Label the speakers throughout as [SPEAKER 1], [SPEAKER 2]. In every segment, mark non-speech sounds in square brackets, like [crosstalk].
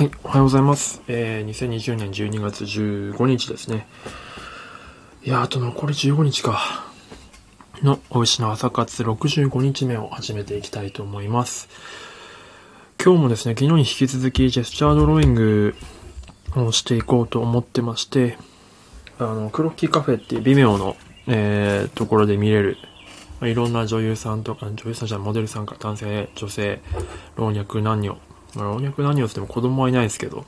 [SPEAKER 1] はい、おはようございます。えー、2020年12月15日ですね。いやあと残り15日か。の、お牛の朝活65日目を始めていきたいと思います。今日もですね、昨日に引き続きジェスチャードローイングをしていこうと思ってまして、あの、クロッキーカフェっていう微妙の、えー、ところで見れる、いろんな女優さんとか、女優さんじゃモデルさんか男性、女性、老若男女、まあ、老若男女っても子供はいないですけど、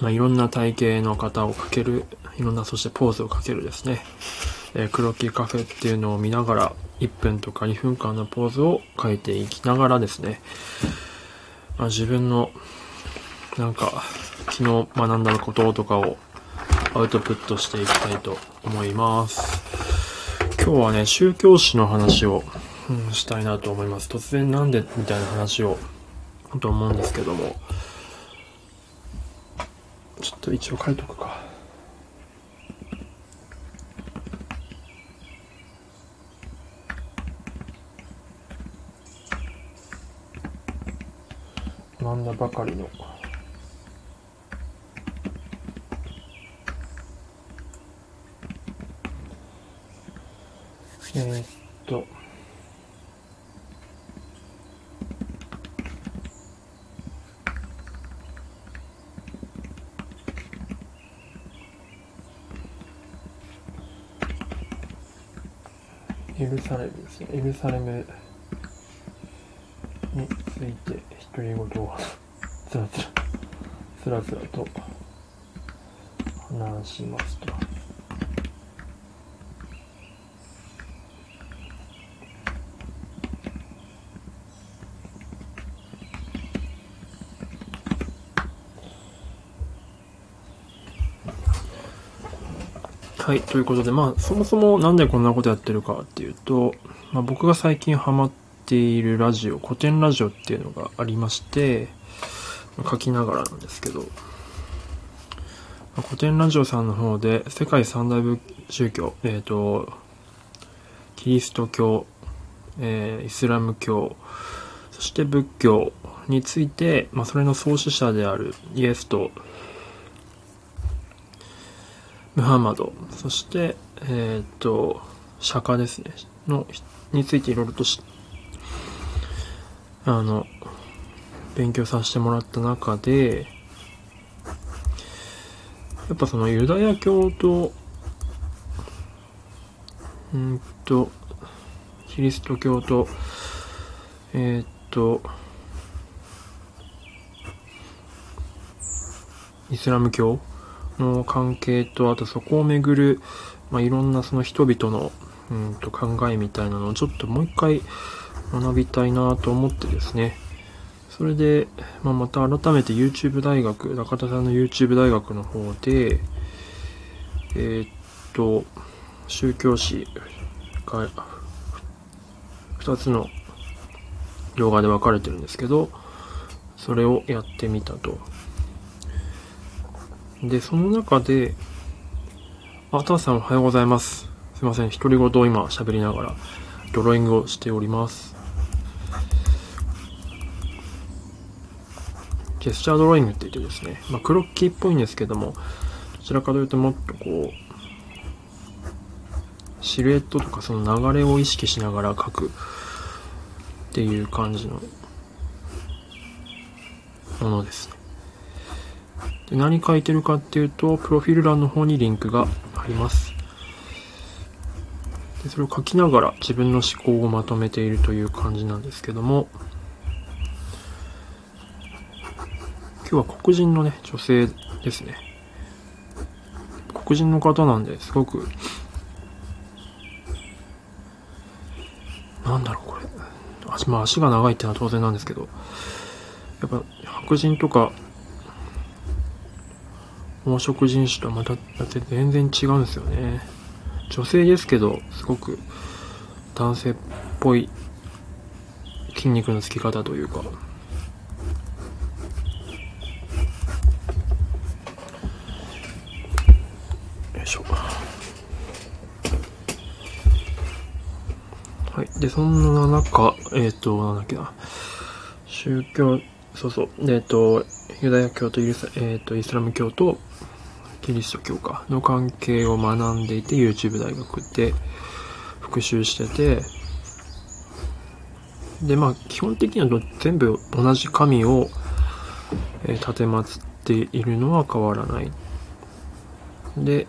[SPEAKER 1] まあ、いろんな体型の方をかける、いろんなそしてポーズをかけるですね、えー、黒木カフェっていうのを見ながら、1分とか2分間のポーズを書いていきながらですね、まあ、自分の、なんか、昨日学んだこととかをアウトプットしていきたいと思います。今日はね、宗教史の話を、うん、したいなと思います。突然なんでみたいな話をと思うんですけども。ちょっと一応書いとくか。なんだばかりの。えー、っと。ルサレムですね。エルサレムについて独り言をつらつら、つらつらと話しますと。はい、ということで、まあ、そもそもなんでこんなことやってるかっていうと、まあ、僕が最近ハマっているラジオ、古典ラジオっていうのがありまして、書きながらなんですけど、まあ、古典ラジオさんの方で、世界三大宗教、えっ、ー、と、キリスト教、えー、イスラム教、そして仏教について、まあ、それの創始者であるイエスとムハンマド、そして、えっ、と、釈迦ですね、の、についていろいろとし、あの、勉強させてもらった中で、やっぱそのユダヤ教と、うんと、キリスト教と、えー、っと、イスラム教の関係と、あとそこをめぐる、まあ、いろんなその人々の、うんと考えみたいなのをちょっともう一回学びたいなと思ってですね。それで、まあ、また改めて YouTube 大学、中田さんの YouTube 大学の方で、えー、っと、宗教史が2つの動画で分かれてるんですけど、それをやってみたと。で、その中で、あ、たさんおはようございます。すいません、独り言を今喋りながら、ドローイングをしております。ジェスチャードローイングって言ってですね、まあ、クロッキーっぽいんですけども、どちらかというともっとこう、シルエットとかその流れを意識しながら描くっていう感じのものですね。で何書いてるかっていうと、プロフィール欄の方にリンクがあります。でそれを書きながら自分の思考をまとめているという感じなんですけども、今日は黒人のね、女性ですね。黒人の方なんですごく、なんだろうこれ。足、まあ足が長いってのは当然なんですけど、やっぱ白人とか黄色人種とはまた全然違うんですよね。女性ですけど、すごく男性っぽい筋肉のつき方というか、よいしょ。はい。で、そんな中、えっ、ー、と、なんだっけな。宗教そうそう。えっ、と、ユダヤ教とイ,、えー、とイスラム教とキリスト教かの関係を学んでいて YouTube 大学で復習しててでまあ基本的には全部同じ神を、えー、立てっているのは変わらない。で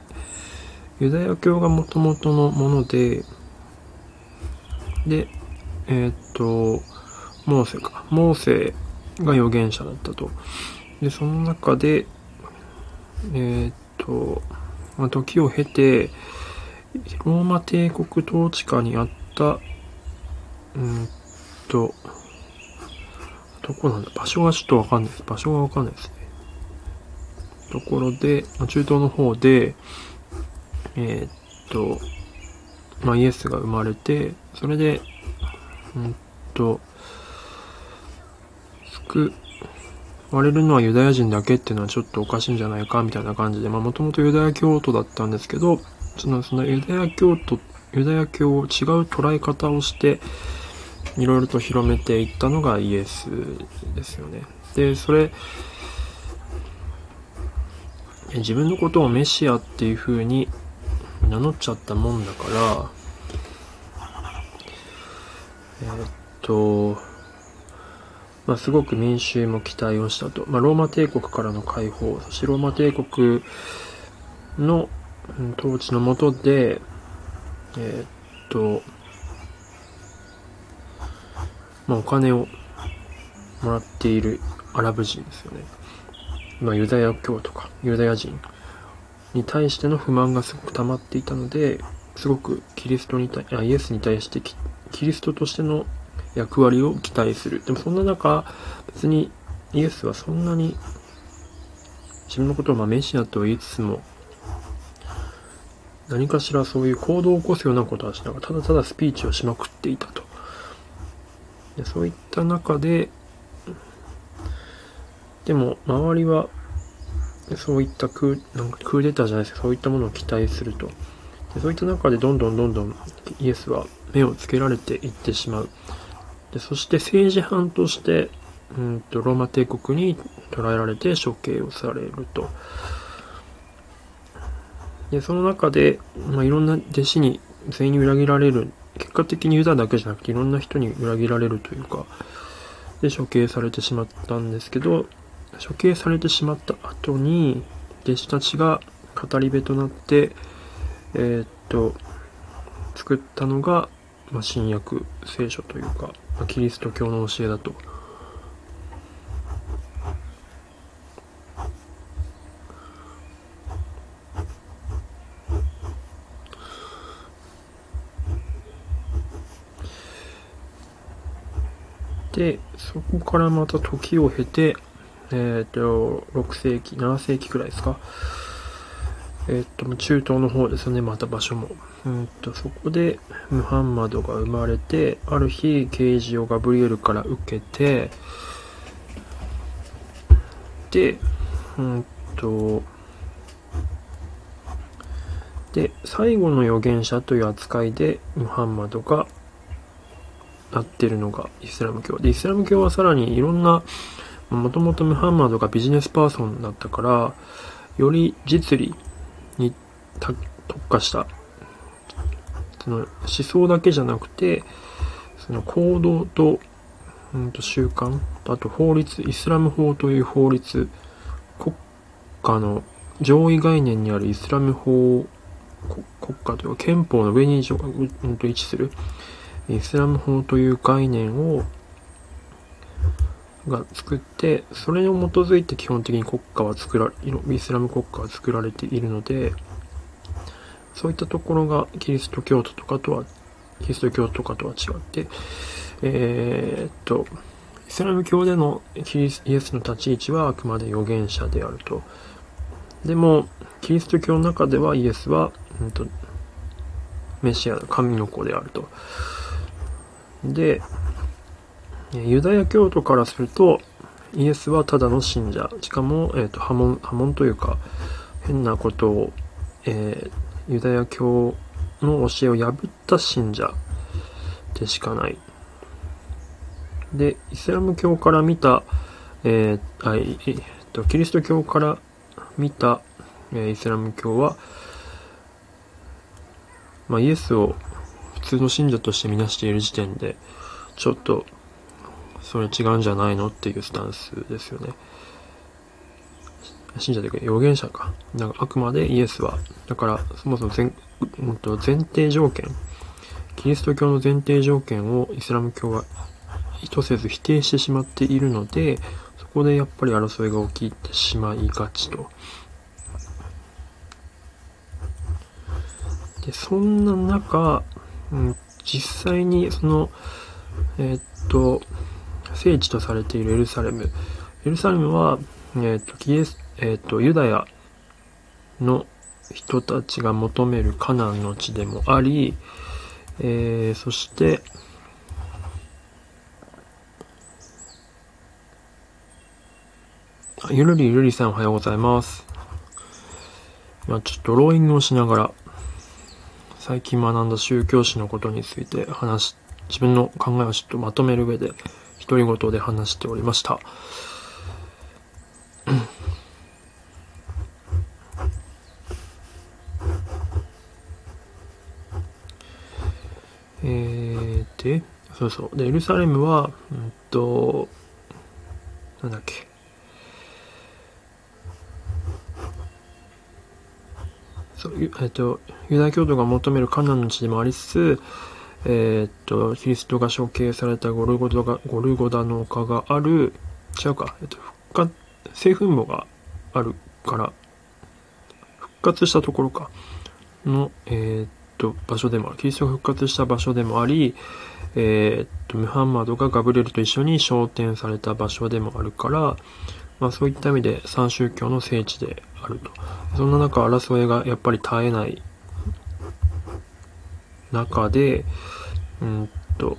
[SPEAKER 1] ユダヤ教がもともとのものででえっ、とモーセか。モーセが預言者だったと。でその中でえっ、と、まあ、時を経てローマ帝国統治下にあったうんとどこなんだ？場所がちょっとわかんないです。場所がわかんないですね。ところで、中東の方で、えー、っと、まあ、イエスが生まれて、それで、うんと、救われるのはユダヤ人だけっていうのはちょっとおかしいんじゃないかみたいな感じで、まあもともとユダヤ教徒だったんですけど、そのそのユダヤ教徒、ユダヤ教を違う捉え方をして、いろいろと広めていったのがイエスですよね。で、それ、自分のことをメシアっていう風に名乗っちゃったもんだから、えー、っと、まあ、すごく民衆も期待をしたと。まあ、ローマ帝国からの解放、そしてローマ帝国の統治のもとで、えー、っと、まあ、お金をもらっているアラブ人ですよね。まあ、ユダヤ教とかユダヤ人に対しての不満がすごく溜まっていたので、すごくキリストに対、あイエスに対してキリストとしての役割を期待する。でもそんな中、別にイエスはそんなに自分のことをまメシアと言いつつも、何かしらそういう行動を起こすようなことはしながら、ただただスピーチをしまくっていたと。でそういった中で、でも周りはそういったクーなんかクーデターじゃないですか、そういったものを期待すると。でそういった中でどんどんどんどんイエスは目をつけられていってしまう。でそして政治犯として、うんとローマ帝国に捕らえられて処刑をされると。で、その中で、まあ、いろんな弟子に全員に裏切られる結果的にユダだけじゃなくていろんな人に裏切られるというか、で、処刑されてしまったんですけど、処刑されてしまった後に、弟子たちが語り部となって、えー、っと、作ったのが、まあ、新約聖書というか、キリスト教の教えだとで、そこからまた時を経て、えっ、ー、と、6世紀、7世紀くらいですか。えっ、と、中東の方ですよね、また場所も。うんと、そこで、ムハンマドが生まれて、ある日、啓示をガブリエルから受けて、で、うんと、で、最後の預言者という扱いで、ムハンマドがなってるのがイスラム教。で、イスラム教はさらにいろんな、もともとムハンマドがビジネスパーソンだったから、より実利に特化した、その思想だけじゃなくて、その行動と、うんと習慣、あと法律、イスラム法という法律、国家の上位概念にあるイスラム法、国家というか憲法の上に、うん、と位置する。イスラム法という概念をが作って、それに基づいて基本的に国家は作らイスラム国家は作られているので、そういったところがキリスト教徒とかとは、キリスト教とかとは違って、えー、っと、イスラム教でのキリスイエスの立ち位置はあくまで預言者であると。でも、キリスト教の中ではイエスは、うんと、メシア、神の子であると。で、ユダヤ教徒からすると、イエスはただの信者。しかも、えっ、ー、と、波紋、波紋というか、変なことを、えー、ユダヤ教の教えを破った信者でしかない。で、イスラム教から見たえーあええっと、キリスト教から見た、えーイスラム教は、まあ、イエスを普通の信者としてみなしている時点で、ちょっと、それ違うんじゃないの？っていうスタンスですよね。信者というか預言者か。だかあくまでイエスは、だからそもそも前,、うん、と前提条件、キリスト教の前提条件をイスラム教は意図せず否定してしまっているので、そこでやっぱり争いが起きてしまいがちと。で、そんな中、うん、実際にその、えーっと、聖地とされているエルサレム。エルサレムは、えーっと、キエス、えーと、ユダヤの人たちが求めるカナンの地でもあり、えー、そして、ゆるりゆるりさんおはようございます。まあちょっとローイングをしながら、最近学んだ宗教史のことについて話し、自分の考えをちょっとまとめる上で、独り言で話しておりました。えー、で、そうそう。で、エルサレムは、うんと、なんだっけ。そう、えっと、ユダヤ教徒が求めるカナンの地でもありつつ、えーっと、キリストが処刑されたゴルゴダが、ゴルゴダの丘がある、違うか、えっと、復活、聖墳墓があるから、復活したところか、の、えーっと、場所でもある。キリストが復活した場所でもあり、えーっと、ムハンマドがガブリエルと一緒に昇天された場所でもあるから、まあそういった意味で三宗教の聖地であると。そんな中、争いがやっぱり絶えない中で、うんと、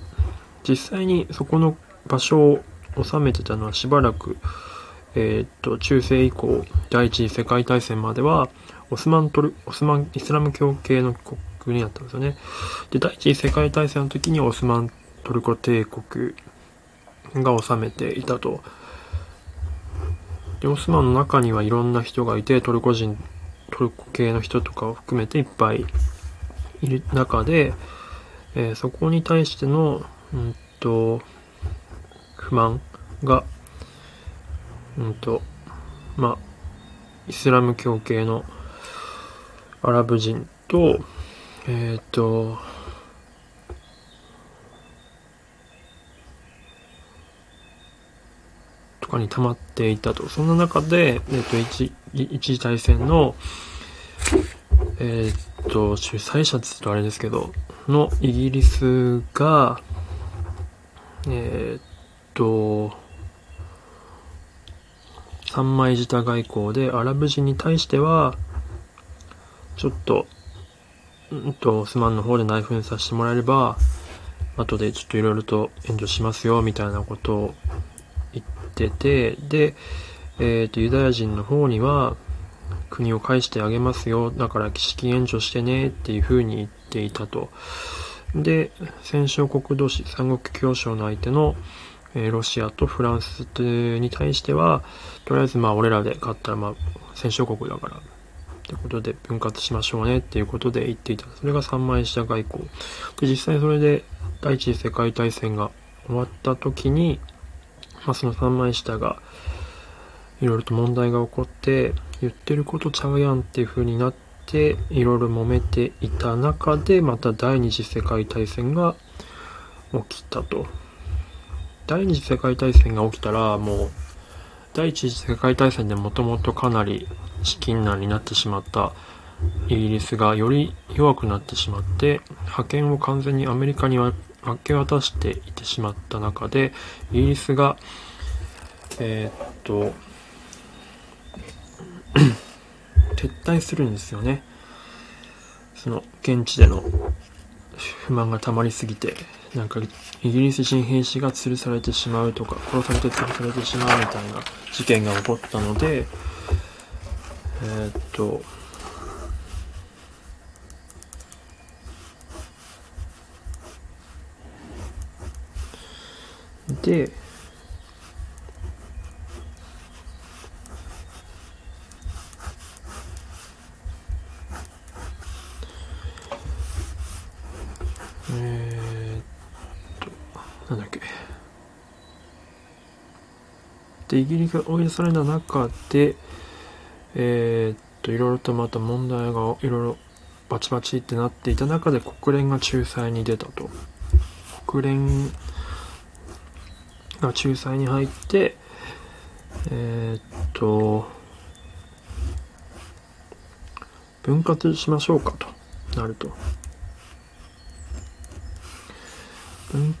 [SPEAKER 1] 実際にそこの場所を収めてたのはしばらく、えーっと、中世以降、第一次世界大戦までは、オスマントル、オスマン、イスラム教系の国だったんですよね。で、第一次世界大戦の時にオスマントルコ帝国が治めていたと。で、オスマンの中にはいろんな人がいて、トルコ人、トルコ系の人とかを含めていっぱいいる中で、えーそこに対しての、うんと、不満が、うんと、まあ、イスラム教系のアラブ人と、えっ、と、とかに溜まっていたと。そんな中で、えっ、と、一、一次大戦の、えっ、と、主催者って言うとあれですけど、のイギリスが、えっ、と、三枚舌外交でアラブ人に対しては、ちょっと、うんと、オスマンの方で内紛させてもらえれば、後でちょっといろいろと援助しますよ、みたいなことを言ってて、で、えっ、と、ユダヤ人の方には、国を返してあげますよ、だから資金援助してね、っていう風に言っていたと。で、戦勝国同士、三国協商の相手の、えーロシアとフランスに対しては、とりあえずまあ俺らで勝ったらまあ戦勝国だから、ってことで分割しましょうねっていうことで言っていた。それが三枚舌外交。で、実際それで第一次世界大戦が終わった時に、まあその三枚舌がいろいろと問題が起こって、言ってることちゃうやんっていう風になって、いろいろ揉めていた中で、また第二次世界大戦が起きたと。第二次世界大戦が起きたら、もう、第一次世界大戦でもともとかなり資金難になってしまったイギリスがより弱くなってしまって、覇権を完全にアメリカには明け渡していてしまった中で、イギリスが、えーっと、[clears throat] 撤退するんですよね。その、現地での不満が溜まりすぎて、なんか、イギリス人兵士が吊るされてしまうとか、殺されて吊るされてしまうみたいな事件が起こったので、えーっと、で、なんだっけ。で、イギリスが追い出された中で、えー、っと、いろいろとまた問題がいろいろバチバチってなっていた中で国連が仲裁に出たと。国連が仲裁に入って、えー、っと、分割しましょうかとなると。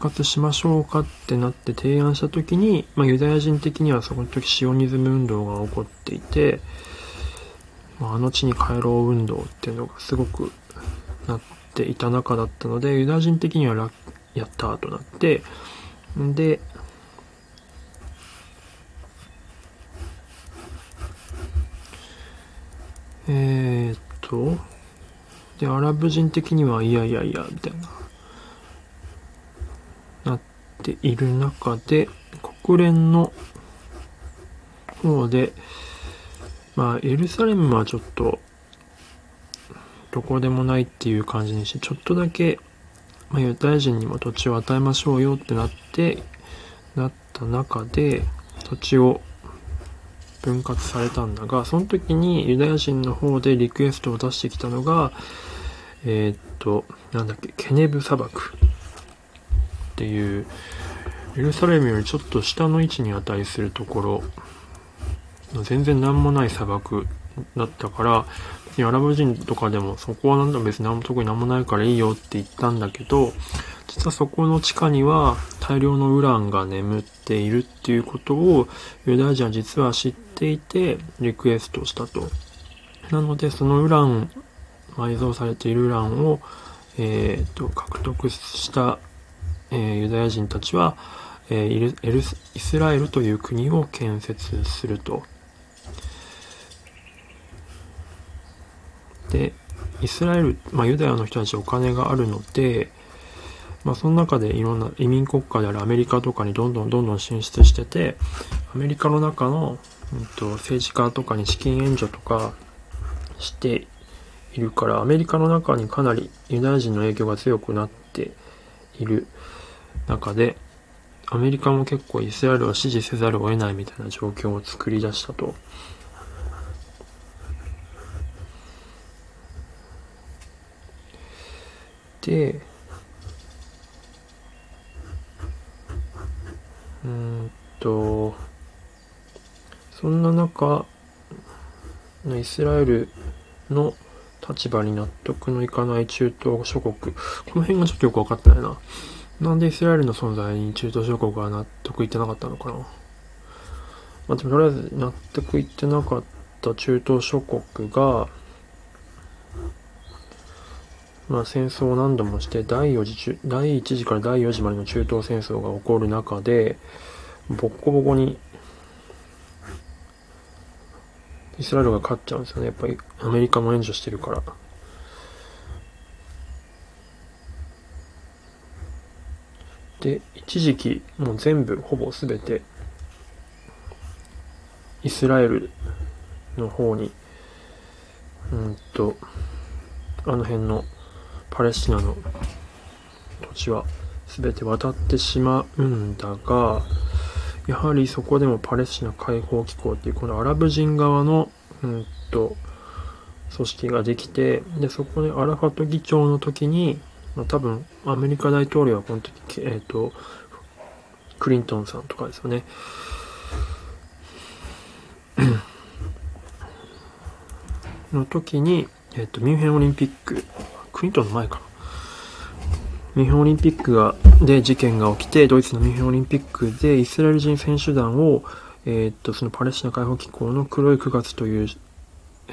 [SPEAKER 1] 分割しましょうかってなって提案した時に、まあ、ユダヤ人的にはその時シオニズム運動が起こっていて、まあ、あの地に帰ろう運動っていうのがすごくなっていた中だったので、ユダヤ人的にはやったーとなって、で、えー、っと、で、アラブ人的には、いやいやいや、みたいな、ている中で、国連の方で、まあ、エルサレムはちょっと、どこでもないっていう感じにして、ちょっとだけ、まあ、ユダヤ人にも土地を与えましょうよってなって、なった中で、土地を分割されたんだが、その時にユダヤ人の方でリクエストを出してきたのが、えー、っと、なんだっけ、ケネブ砂漠。っていう、エルサレムよりちょっと下の位置に値するところ、全然何もない砂漠だったから、アラブ人とかでもそこはなんだ別に何も特に何もないからいいよって言ったんだけど、実はそこの地下には大量のウランが眠っているっていうことをユダヤ人は実は知っていてリクエストしたと。なのでそのウラン、埋蔵されているウランを、えー、と獲得した、え、ユダヤ人たちは、え、イスラエルという国を建設すると。で、イスラエル、まあ、ユダヤの人たちお金があるので、まあ、その中でいろんな移民国家であるアメリカとかにどんどんどんどん進出してて、アメリカの中の、うんと、政治家とかに資金援助とかしているから、アメリカの中にかなりユダヤ人の影響が強くなっている中で、アメリカも結構イスラエルを支持せざるを得ないみたいな状況を作り出したと。で、うんと、そんな中、イスラエルの立場に納得のいかない中東諸国、この辺がちょっとよくわかってないな。なんでイスラエルの存在に中東諸国は納得いってなかったのかな。まあ、でもとりあえず納得いってなかった中東諸国が、まあ、戦争を何度もして第4次第1次から第4次までの中東戦争が起こる中でボッコボコにイスラエルが勝っちゃうんですよね。やっぱりアメリカも援助してるから。で一時期もう全部ほぼ全てイスラエルの方にうんとあの辺のパレスチナの土地は全て渡ってしまうんだが、やはりそこでもパレスチナ解放機構っていうこのアラブ人側の、うんと、組織ができて、で、そこでアラファト議長の時に、まあ、多分アメリカ大統領はこの時、えっ、ー、と、クリントンさんとかですよね。の時に、えっ、ー、と、ミュンヘンオリンピッククリントンの前かな。ミュンヘンオリンピックが、で事件が起きて、ドイツのミュンヘンオリンピックでイスラエル人選手団を、えー、っと、そのパレスチナ解放機構の黒い9月という、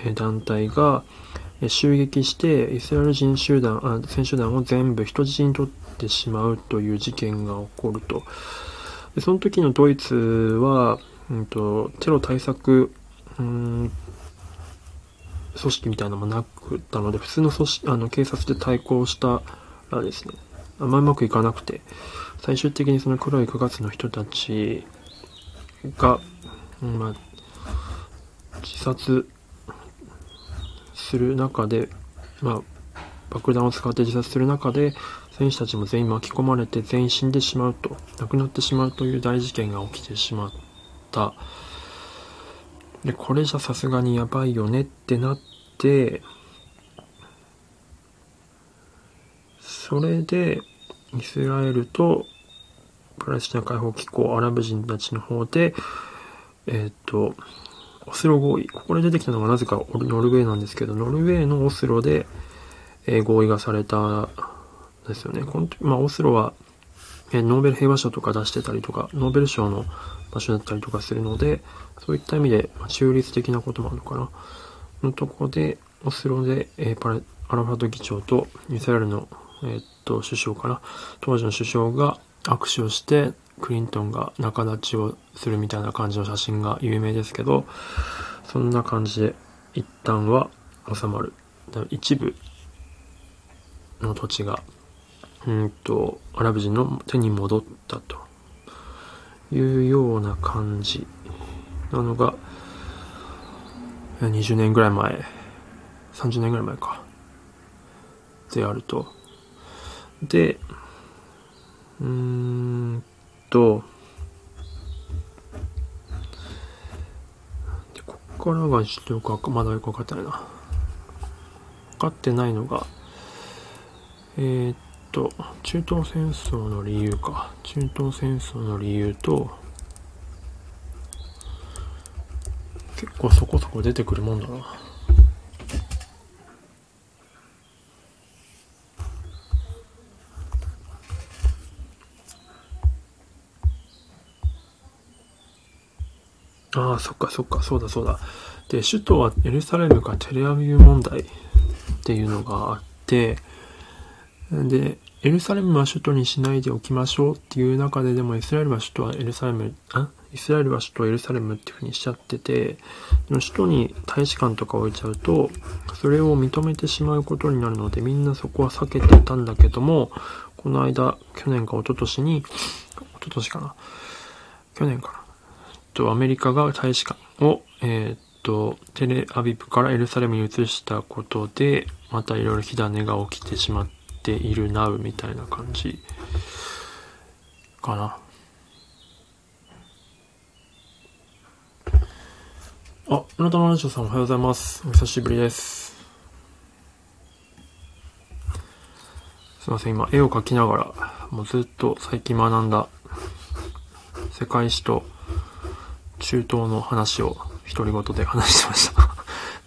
[SPEAKER 1] え団体が、え襲撃して、イスラエル人集団、あ選手団を全部人質に取ってしまうという事件が起こると。でその時のドイツは、うんと、テロ対策、うん組織みたいなのもなくったので、普通の組織、あの、警察で対抗したらですね、あんまうまくいかなくて、最終的にその黒い9月の人たちが、まあ、自殺する中で、まあ、爆弾を使って自殺する中で、選手たちも全員巻き込まれて全員死んでしまうと、亡くなってしまうという大事件が起きてしまった。で、これじゃさすがにやばいよねってなって、それで、イスラエルとパレスチナ解放機構、アラブ人たちの方で、えっ、と、オスロ合意。ここで出てきたのがなぜかノルウェーなんですけど、ノルウェーのオスロで、え、合意がされたですよね。この、まあ、オスロは、え、ノーベル平和賞とか出してたりとか、ノーベル賞の場所だったりとかするので、そういった意味で、まあ、中立的なこともあるのかな。のとこで、オスロで、えー、パレ、アラファト議長とイスラエルの、えー、っと、首相かな。当時の首相が握手をして、クリントンが仲立ちをするみたいな感じの写真が有名ですけど、そんな感じで一旦は収まる。一部の土地が、うんと、アラブ人の手に戻ったというような感じなのが、20年ぐらい前、30年ぐらい前か、であると。で、うーんと、でこっからがちょっとよくわかまだよくわかってないな。分かってないのが、えー、っと、中東戦争の理由か。中東戦争の理由と、結構そこそこ出てくるもんだな。ああ、そっかそっか、そうだそうだ。で、首都はエルサレムかテレアビブ問題っていうのがあって、で、エルサレムは首都にしないでおきましょうっていう中ででもイスラエルは首都はエルサレム、あ？イスラエルは首都エルサレムっていうふうにしちゃってて、でも首都に大使館とか置いちゃうと、それを認めてしまうことになるので、みんなそこは避けていたんだけども、この間、去年か一昨年に、一昨年かな？去年かな？と、アメリカが大使館を、え、っと、テレアビブからエルサレムに移したことで、またいろいろ火種が起きてしまっているなうみたいな感じかな。あ、村田のラジオさんおはようございます。お久しぶりです。すいません、今絵を描きながら、もうずっと最近学んだ世界史と中東の話を独り言で話してました [laughs] っ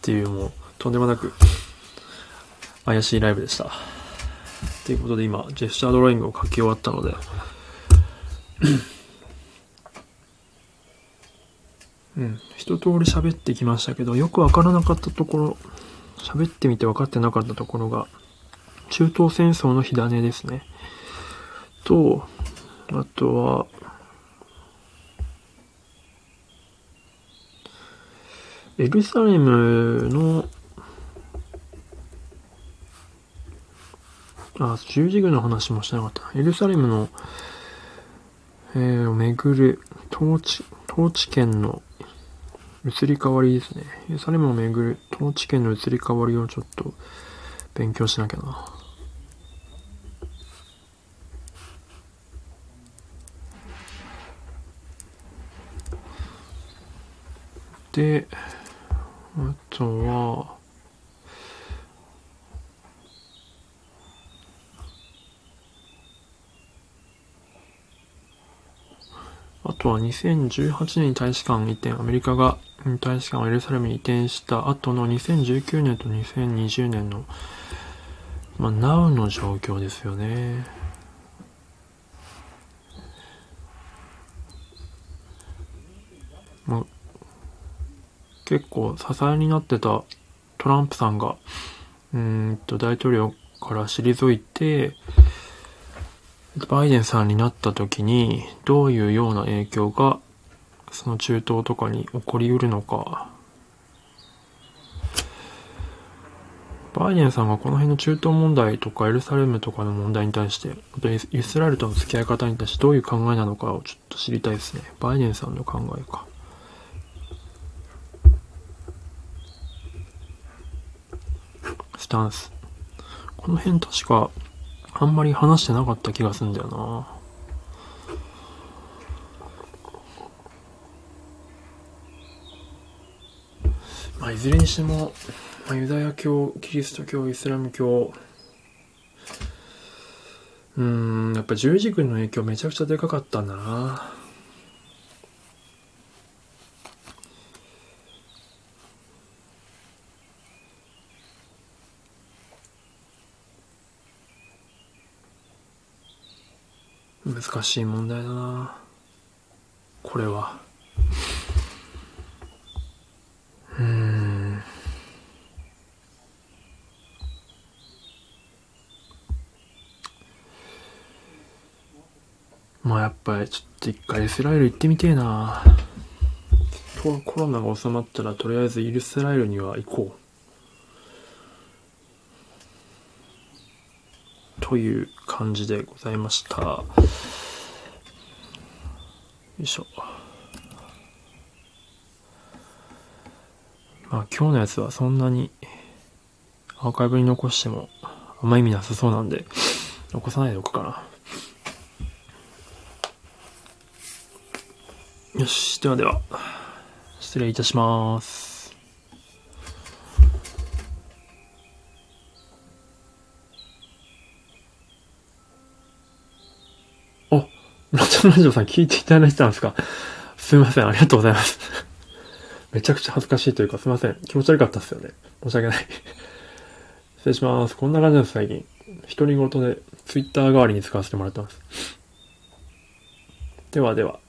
[SPEAKER 1] ていうもうとんでもなく怪しいライブでした。ということで今、ジェスチャードローイングを書き終わったのでうん、一通り喋ってきましたけど、よくわからなかったところ、喋ってみて分かってなかったところが、中東戦争の火種ですね。と、あとは、エルサレムの、あ、十字軍の話もしてなかった。エルサレムの、えー、巡る統治、統治権の移り変わりですね。エルサレムを巡る統治権の移り変わりをちょっと勉強しなきゃな。で、とは、あとは2018年に大使館移転、アメリカが大使館をエルサレムに移転した後の2019年と2020年の、まあ、ナウの状況ですよね。まあ、結構支えになってたトランプさんが、うんと大統領から退いて、バイデンさんになった時にどういうような影響がその中東とかに起こりうるのか。バイデンさんがこの辺の中東問題とかエルサレムとかの問題に対して、イスラエルとの付き合い方に対してどういう考えなのかをちょっと知りたいですね。バイデンさんの考えか。スタンス。この辺確か、あんまり話してなかった気がするんだよな。まあ、いずれにしても、まあ、ユダヤ教、キリスト教、イスラム教、うん、やっぱ十字軍の影響めちゃくちゃでかかったんだな。難しい問題だな。これは。うん。まあやっぱりちょっと一回イスラエル行ってみてえな。ココロナが収まったらとりあえずイスラエルには行こう。という感じでございました。よいしょ。まあ今日のやつはそんなにアーカイブに残してもあんま意味なさそうなんで残さないでおくかな。よし、ではでは、失礼いたします。あ、ラジオさん聞いていただいてたんですか？すいません、ありがとうございます。めちゃくちゃ恥ずかしいというか、すいません。気持ち悪かったっすよね。申し訳ない。失礼します。こんな感じです、最近。独り言で、ツイッター代わりに使わせてもらってます。ではでは。